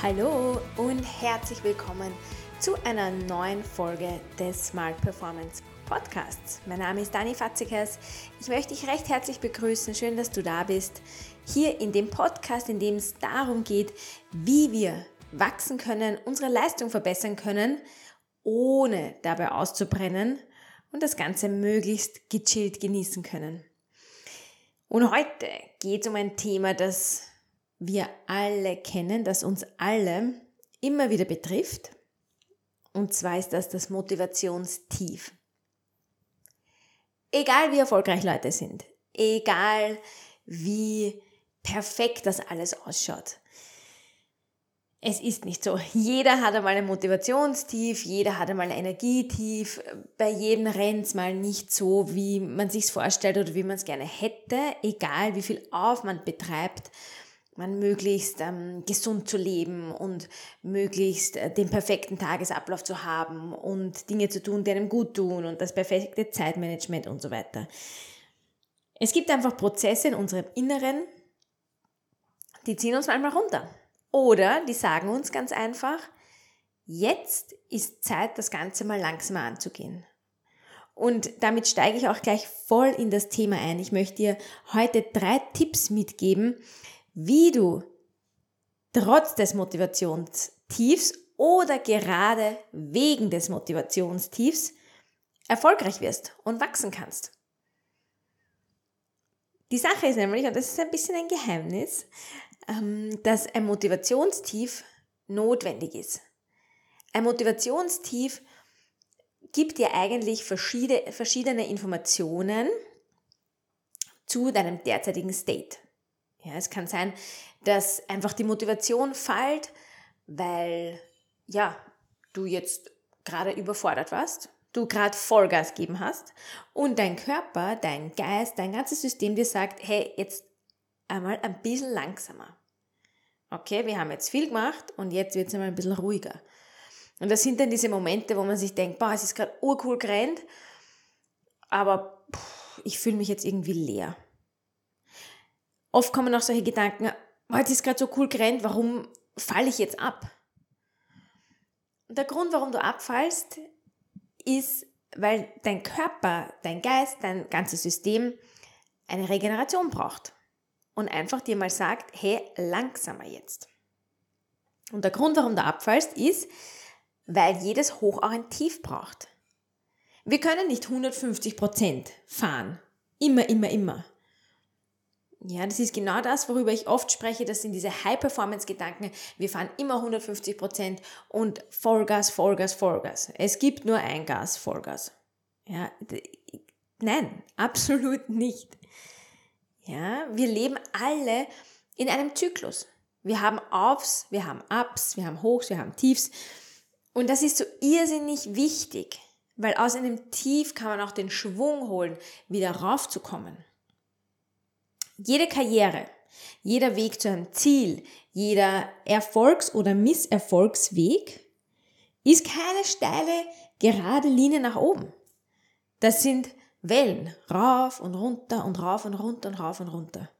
Hallo und herzlich willkommen zu einer neuen Folge des Smart Performance Podcasts. Mein Name ist Dani Fatzikers. Ich möchte dich recht herzlich begrüßen. Schön, dass du da bist. Hier in dem Podcast, in dem es darum geht, wie wir wachsen können, unsere Leistung verbessern können, ohne dabei auszubrennen und das Ganze möglichst gechillt genießen können. Und heute geht es um ein Thema, das wir alle kennen, das uns alle immer wieder betrifft. Und zwar ist das das Motivationstief. Egal wie erfolgreich Leute sind, egal wie perfekt das alles ausschaut. Es ist nicht so. Jeder hat einmal ein Motivationstief, jeder hat einmal ein Energietief. Bei jedem rennt es mal nicht so, wie man sich vorstellt oder wie man es gerne hätte, egal wie viel Aufwand betreibt man möglichst ähm, gesund zu leben und möglichst äh, den perfekten Tagesablauf zu haben und Dinge zu tun, die einem gut tun und das perfekte Zeitmanagement und so weiter. Es gibt einfach Prozesse in unserem Inneren, die ziehen uns manchmal runter. Oder die sagen uns ganz einfach, jetzt ist Zeit, das Ganze mal langsamer anzugehen. Und damit steige ich auch gleich voll in das Thema ein. Ich möchte dir heute drei Tipps mitgeben, wie du trotz des Motivationstiefs oder gerade wegen des Motivationstiefs erfolgreich wirst und wachsen kannst. Die Sache ist nämlich, und das ist ein bisschen ein Geheimnis, ähm, dass ein Motivationstief notwendig ist. Ein Motivationstief gibt dir eigentlich verschiedene Informationen zu deinem derzeitigen State. Ja, es kann sein, dass einfach die Motivation fällt, weil ja, du jetzt gerade überfordert warst, du gerade Vollgas geben hast und dein Körper, dein Geist, dein ganzes System dir sagt, hey, jetzt einmal ein bisschen langsamer. Okay, wir haben jetzt viel gemacht und jetzt wird es einmal ein bisschen ruhiger. Und das sind dann diese Momente, wo man sich denkt, boah, es ist gerade urcool gerannt, aber pff, ich fühle mich jetzt irgendwie leer. Oft kommen auch solche Gedanken, oh, jetzt ist gerade so cool gerannt, warum falle ich jetzt ab? Und der Grund, warum du abfallst, ist, weil dein Körper, dein Geist, dein ganzes System eine Regeneration braucht. Und einfach dir mal sagt, hey, langsamer jetzt. Und der Grund, warum du abfallst, ist, weil jedes Hoch auch ein Tief braucht. Wir können nicht 150% fahren. Immer, immer, immer. Ja, das ist genau das, worüber ich oft spreche. Das sind diese High-Performance-Gedanken. Wir fahren immer 150 Prozent und Vollgas, Vollgas, Vollgas. Es gibt nur ein Gas, Vollgas. Ja, nein, absolut nicht. Ja, wir leben alle in einem Zyklus. Wir haben Aufs, wir haben Ups, wir haben Hochs, wir haben Tiefs. Und das ist so irrsinnig wichtig, weil aus einem Tief kann man auch den Schwung holen, wieder raufzukommen. Jede Karriere, jeder Weg zu einem Ziel, jeder Erfolgs- oder Misserfolgsweg ist keine steile, gerade Linie nach oben. Das sind Wellen, rauf und runter und rauf und runter und rauf und runter.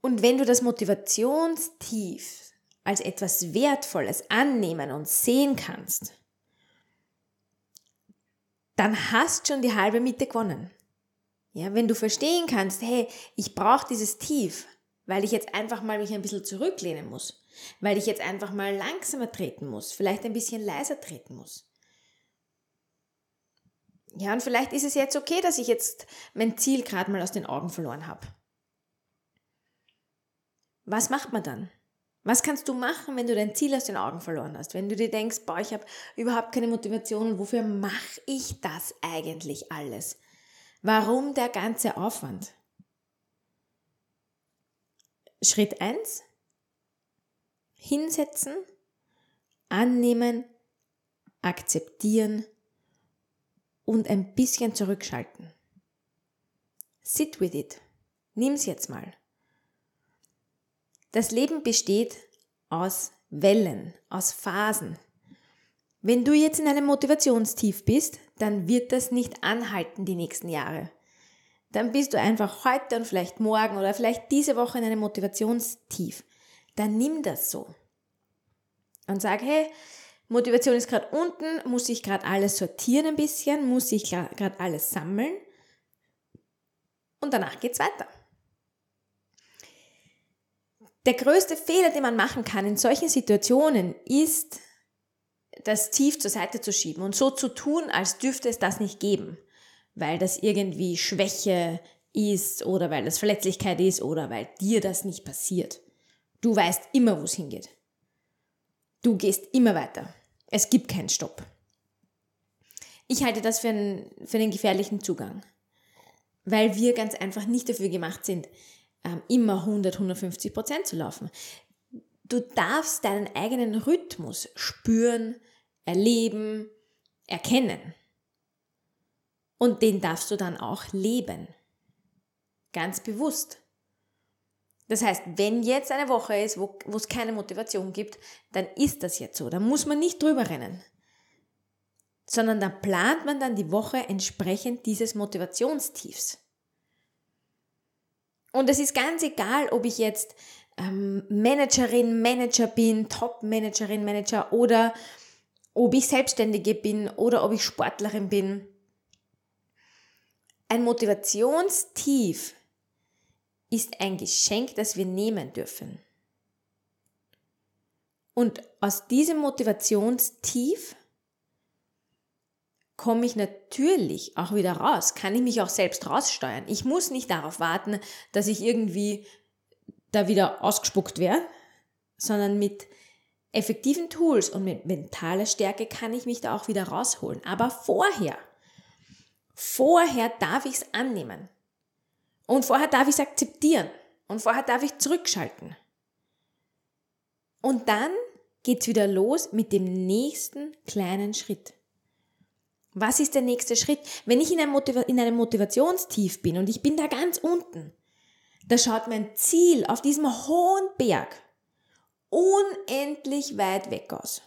Und wenn du das Motivationstief als etwas Wertvolles annehmen und sehen kannst, dann hast schon die halbe Mitte gewonnen. Ja, wenn du verstehen kannst, hey, ich brauche dieses Tief, weil ich jetzt einfach mal mich ein bisschen zurücklehnen muss, weil ich jetzt einfach mal langsamer treten muss, vielleicht ein bisschen leiser treten muss. Ja, und vielleicht ist es jetzt okay, dass ich jetzt mein Ziel gerade mal aus den Augen verloren habe. Was macht man dann? Was kannst du machen, wenn du dein Ziel aus den Augen verloren hast? Wenn du dir denkst, boah, ich habe überhaupt keine Motivation und wofür mache ich das eigentlich alles? Warum der ganze Aufwand? Schritt 1. Hinsetzen, annehmen, akzeptieren und ein bisschen zurückschalten. Sit with it. Nimm's jetzt mal. Das Leben besteht aus Wellen, aus Phasen. Wenn du jetzt in einem Motivationstief bist, dann wird das nicht anhalten die nächsten Jahre. Dann bist du einfach heute und vielleicht morgen oder vielleicht diese Woche in einem Motivationstief. dann nimm das so. Und sag, hey, Motivation ist gerade unten, muss ich gerade alles sortieren ein bisschen, muss ich gerade alles sammeln und danach geht's weiter. Der größte Fehler, den man machen kann in solchen Situationen, ist, das tief zur Seite zu schieben und so zu tun, als dürfte es das nicht geben, weil das irgendwie Schwäche ist oder weil das Verletzlichkeit ist oder weil dir das nicht passiert. Du weißt immer, wo es hingeht. Du gehst immer weiter. Es gibt keinen Stopp. Ich halte das für einen, für einen gefährlichen Zugang, weil wir ganz einfach nicht dafür gemacht sind, ähm, immer 100, 150 Prozent zu laufen. Du darfst deinen eigenen Rhythmus spüren, erleben, erkennen. Und den darfst du dann auch leben. Ganz bewusst. Das heißt, wenn jetzt eine Woche ist, wo, es keine Motivation gibt, dann ist das jetzt so. Da muss man nicht drüber rennen. Sondern dann plant man dann die Woche entsprechend dieses Motivationstiefs. Und es ist ganz egal, ob ich jetzt ähm, Managerin, Manager bin, Top-Managerin, Manager oder ob ich Selbstständige bin oder ob ich Sportlerin bin. Ein Motivationstief ist ein Geschenk, das wir nehmen dürfen. Und aus diesem Motivationstief komme ich natürlich auch wieder raus, kann ich mich auch selbst raussteuern. Ich muss nicht darauf warten, dass ich irgendwie da wieder ausgespuckt wäre, sondern mit effektiven Tools und mit mentaler Stärke kann ich mich da auch wieder rausholen. Aber vorher, vorher darf ich es annehmen. Und vorher darf ich es akzeptieren. Und vorher darf ich zurückschalten. Und dann geht's wieder los mit dem nächsten kleinen Schritt. Was ist der nächste Schritt? Wenn ich in einem, Motiva in einem Motivationstief bin und ich bin da ganz unten, da schaut mein Ziel auf diesem hohen Berg unendlich weit weg aus.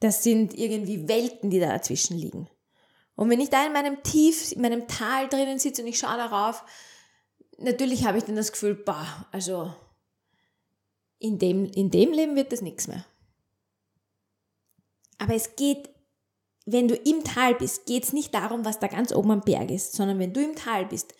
Das sind irgendwie Welten, die da dazwischen liegen. Und wenn ich da in meinem Tief, in meinem Tal drinnen sitze und ich schaue darauf, natürlich habe ich dann das Gefühl, bah, also in dem, in dem Leben wird das nichts mehr. Aber es geht wenn du im Tal bist, geht es nicht darum, was da ganz oben am Berg ist, sondern wenn du im Tal bist,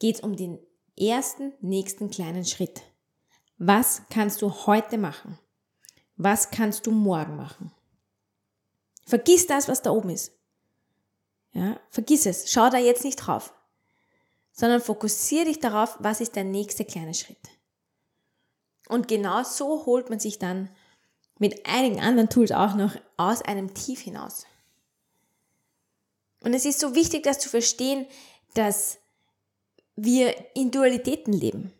geht es um den ersten, nächsten kleinen Schritt. Was kannst du heute machen? Was kannst du morgen machen? Vergiss das, was da oben ist. Ja, vergiss es. Schau da jetzt nicht drauf. Sondern fokussiere dich darauf, was ist der nächste kleine Schritt. Und genau so holt man sich dann mit einigen anderen Tools auch noch aus einem Tief hinaus. Und es ist so wichtig, das zu verstehen, dass wir in Dualitäten leben.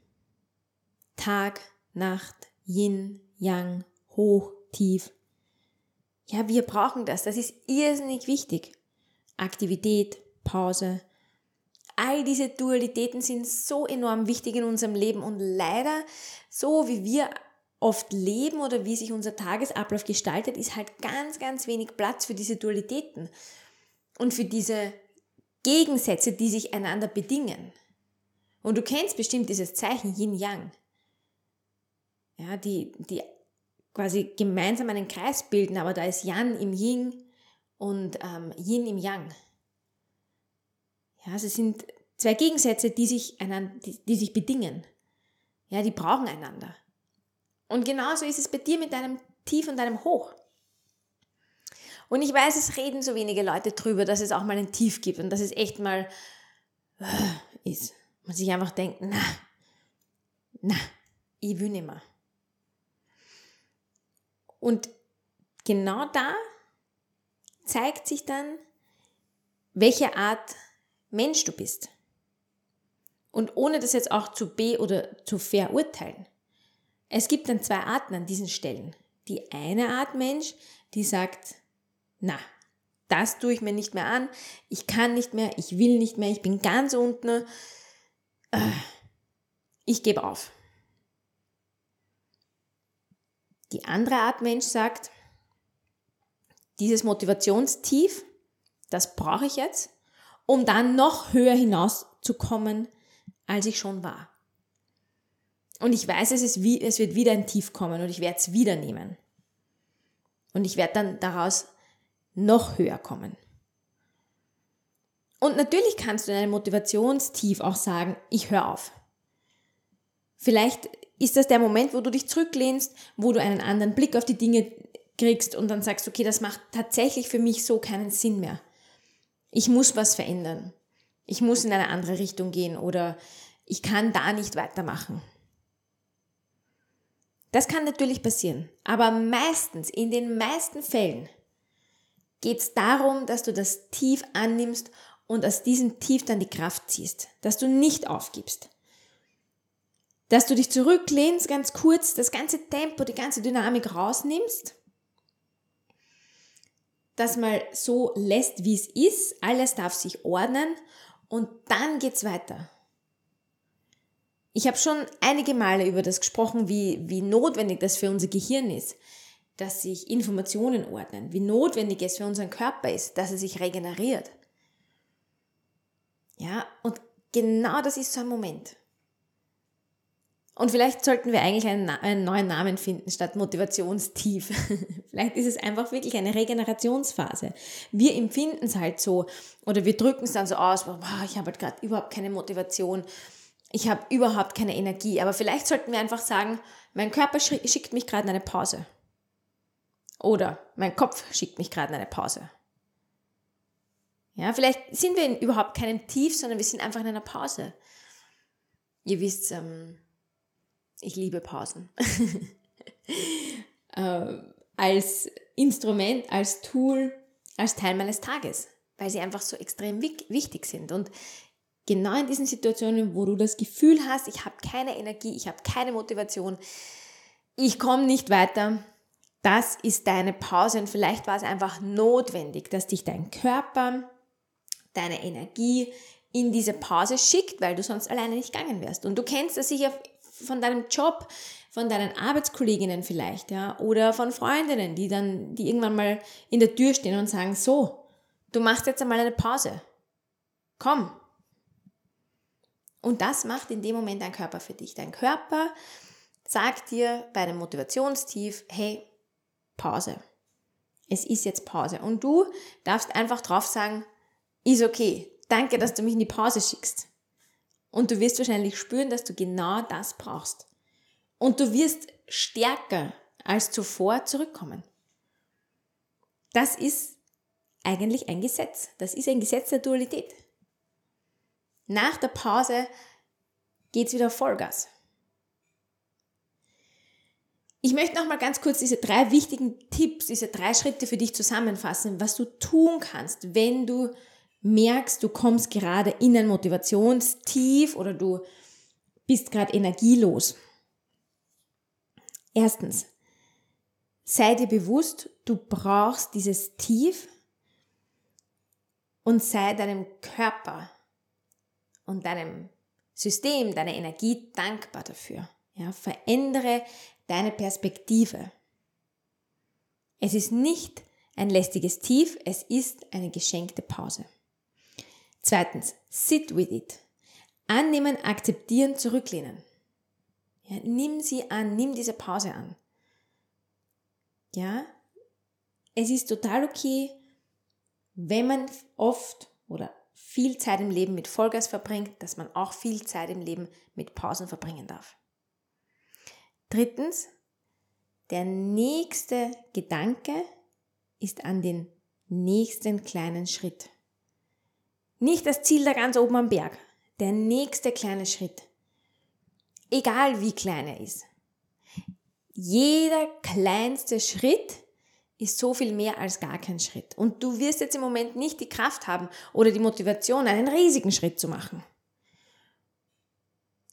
Tag, Nacht, Yin, Yang, hoch, tief. Ja, wir brauchen das. Das ist irrsinnig wichtig. Aktivität, Pause. All diese Dualitäten sind so enorm wichtig in unserem Leben und leider, so wie wir oft leben oder wie sich unser Tagesablauf gestaltet, ist halt ganz, ganz wenig Platz für diese Dualitäten und für diese Gegensätze, die sich einander bedingen. Und du kennst bestimmt dieses Zeichen Yin-Yang. Ja, die, die quasi gemeinsam einen Kreis bilden, aber da ist Yang im Yin und ähm, Yin im Yang. Ja, es sind zwei Gegensätze, die sich, einander, die, die sich bedingen. Ja, die brauchen einander. Und genauso ist es bei dir mit deinem Tief und deinem Hoch. Und ich weiß, es reden so wenige Leute drüber, dass es auch mal ein Tief gibt und dass es echt mal äh, ist. Man sich einfach denkt, na, na, ich will nicht mehr. Und genau da zeigt sich dann, welche Art Mensch du bist. Und ohne das jetzt auch zu be- oder zu verurteilen. Es gibt dann zwei Arten an diesen Stellen. Die eine Art Mensch, die sagt, na, das tue ich mir nicht mehr an, ich kann nicht mehr, ich will nicht mehr, ich bin ganz unten, äh, ich gebe auf. Die andere Art Mensch sagt, dieses Motivationstief, das brauche ich jetzt, um dann noch höher hinauszukommen, als ich schon war. Und ich weiß, es, ist wie, es wird wieder ein Tief kommen und ich werde es wieder nehmen. Und ich werde dann daraus noch höher kommen. Und natürlich kannst du in einem Motivationstief auch sagen, ich höre auf. Vielleicht ist das der Moment, wo du dich zurücklehnst, wo du einen anderen Blick auf die Dinge kriegst und dann sagst, okay, das macht tatsächlich für mich so keinen Sinn mehr. Ich muss was verändern. Ich muss in eine andere Richtung gehen oder ich kann da nicht weitermachen. Das kann natürlich passieren, aber meistens, in den meisten Fällen, geht es darum, dass du das Tief annimmst und aus diesem Tief dann die Kraft ziehst, dass du nicht aufgibst. Dass du dich zurücklehnst, ganz kurz, das ganze Tempo, die ganze Dynamik rausnimmst, das mal so lässt, wie es ist, alles darf sich ordnen und dann geht's weiter. Ich habe schon einige Male über das gesprochen, wie, wie notwendig das für unser Gehirn ist, dass sich Informationen ordnen, wie notwendig es für unseren Körper ist, dass er sich regeneriert. Ja, und genau das ist so ein Moment. Und vielleicht sollten wir eigentlich einen, einen neuen Namen finden statt Motivationstief. vielleicht ist es einfach wirklich eine Regenerationsphase. Wir empfinden es halt so oder wir drücken es dann so aus, boah, ich habe halt gerade überhaupt keine Motivation, ich habe überhaupt keine Energie. Aber vielleicht sollten wir einfach sagen, mein Körper schickt mich gerade in eine Pause. Oder mein Kopf schickt mich gerade in eine Pause. Ja, vielleicht sind wir in überhaupt keinem Tief, sondern wir sind einfach in einer Pause. Ihr wisst, ähm, ich liebe Pausen. äh, als Instrument, als Tool, als Teil meines Tages, weil sie einfach so extrem wichtig sind. Und genau in diesen Situationen, wo du das Gefühl hast, ich habe keine Energie, ich habe keine Motivation, ich komme nicht weiter, das ist deine Pause und vielleicht war es einfach notwendig, dass dich dein Körper deine Energie in diese Pause schickt, weil du sonst alleine nicht gegangen wärst. Und du kennst das sicher von deinem Job, von deinen Arbeitskolleginnen vielleicht, ja, oder von Freundinnen, die dann, die irgendwann mal in der Tür stehen und sagen, so, du machst jetzt einmal eine Pause. Komm. Und das macht in dem Moment dein Körper für dich. Dein Körper sagt dir bei einem Motivationstief, hey, Pause. Es ist jetzt Pause. Und du darfst einfach drauf sagen, ist okay. Danke, dass du mich in die Pause schickst. Und du wirst wahrscheinlich spüren, dass du genau das brauchst. Und du wirst stärker als zuvor zurückkommen. Das ist eigentlich ein Gesetz. Das ist ein Gesetz der Dualität. Nach der Pause geht es wieder Vollgas. Ich möchte noch mal ganz kurz diese drei wichtigen Tipps, diese drei Schritte für dich zusammenfassen, was du tun kannst, wenn du merkst, du kommst gerade in ein Motivationstief oder du bist gerade energielos. Erstens, sei dir bewusst, du brauchst dieses Tief und sei deinem Körper und deinem System, deiner Energie dankbar dafür. Ja, verändere deine Perspektive. Es ist nicht ein lästiges Tief, es ist eine geschenkte Pause. Zweitens, sit with it. Annehmen, akzeptieren, zurücklehnen. Ja, nimm sie an, nimm diese Pause an. Ja, es ist total okay, wenn man oft oder viel Zeit im Leben mit Vollgas verbringt, dass man auch viel Zeit im Leben mit Pausen verbringen darf. Drittens, der nächste Gedanke ist an den nächsten kleinen Schritt. Nicht das Ziel da ganz oben am Berg. Der nächste kleine Schritt. Egal wie klein er ist. Jeder kleinste Schritt ist so viel mehr als gar kein Schritt. Und du wirst jetzt im Moment nicht die Kraft haben oder die Motivation, einen riesigen Schritt zu machen.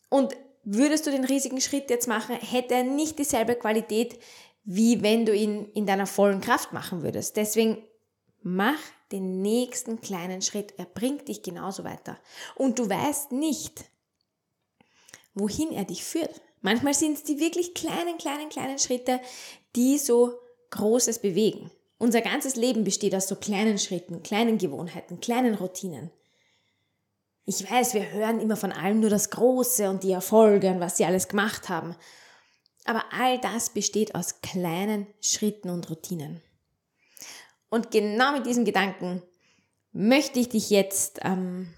Und würdest du den riesigen Schritt jetzt machen, hätte er nicht dieselbe Qualität, wie wenn du ihn in deiner vollen Kraft machen würdest. Deswegen mach den nächsten kleinen Schritt. Er bringt dich genauso weiter. Und du weißt nicht, wohin er dich führt. Manchmal sind es die wirklich kleinen, kleinen, kleinen Schritte, die so Großes bewegen. Unser ganzes Leben besteht aus so kleinen Schritten, kleinen Gewohnheiten, kleinen Routinen. Ich weiß, wir hören immer von allem nur das Große und die Erfolge und was sie alles gemacht haben. Aber all das besteht aus kleinen Schritten und Routinen. Und genau mit diesem Gedanken möchte ich dich jetzt, ähm,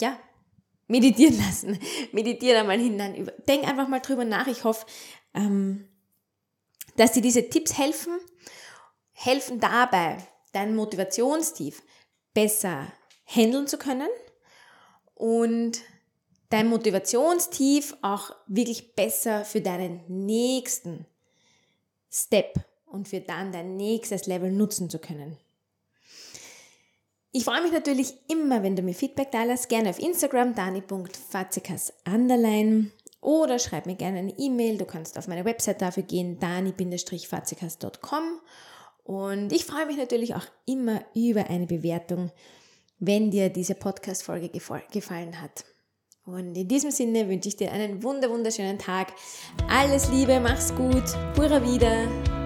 ja, meditieren lassen. Meditiere mal hinein. Denk einfach mal drüber nach. Ich hoffe, ähm, dass dir diese Tipps helfen, helfen dabei, dein Motivationstief besser handeln zu können und dein Motivationstief auch wirklich besser für deinen nächsten Step und für dann dein nächstes Level nutzen zu können. Ich freue mich natürlich immer, wenn du mir Feedback da lässt, gerne auf Instagram dani.fazikas oder schreib mir gerne eine E-Mail. Du kannst auf meine Website dafür gehen, dani-fazikas.com und ich freue mich natürlich auch immer über eine Bewertung, wenn dir diese Podcast-Folge gefallen hat. Und in diesem Sinne wünsche ich dir einen wunderschönen Tag. Alles Liebe, mach's gut, pura wieder.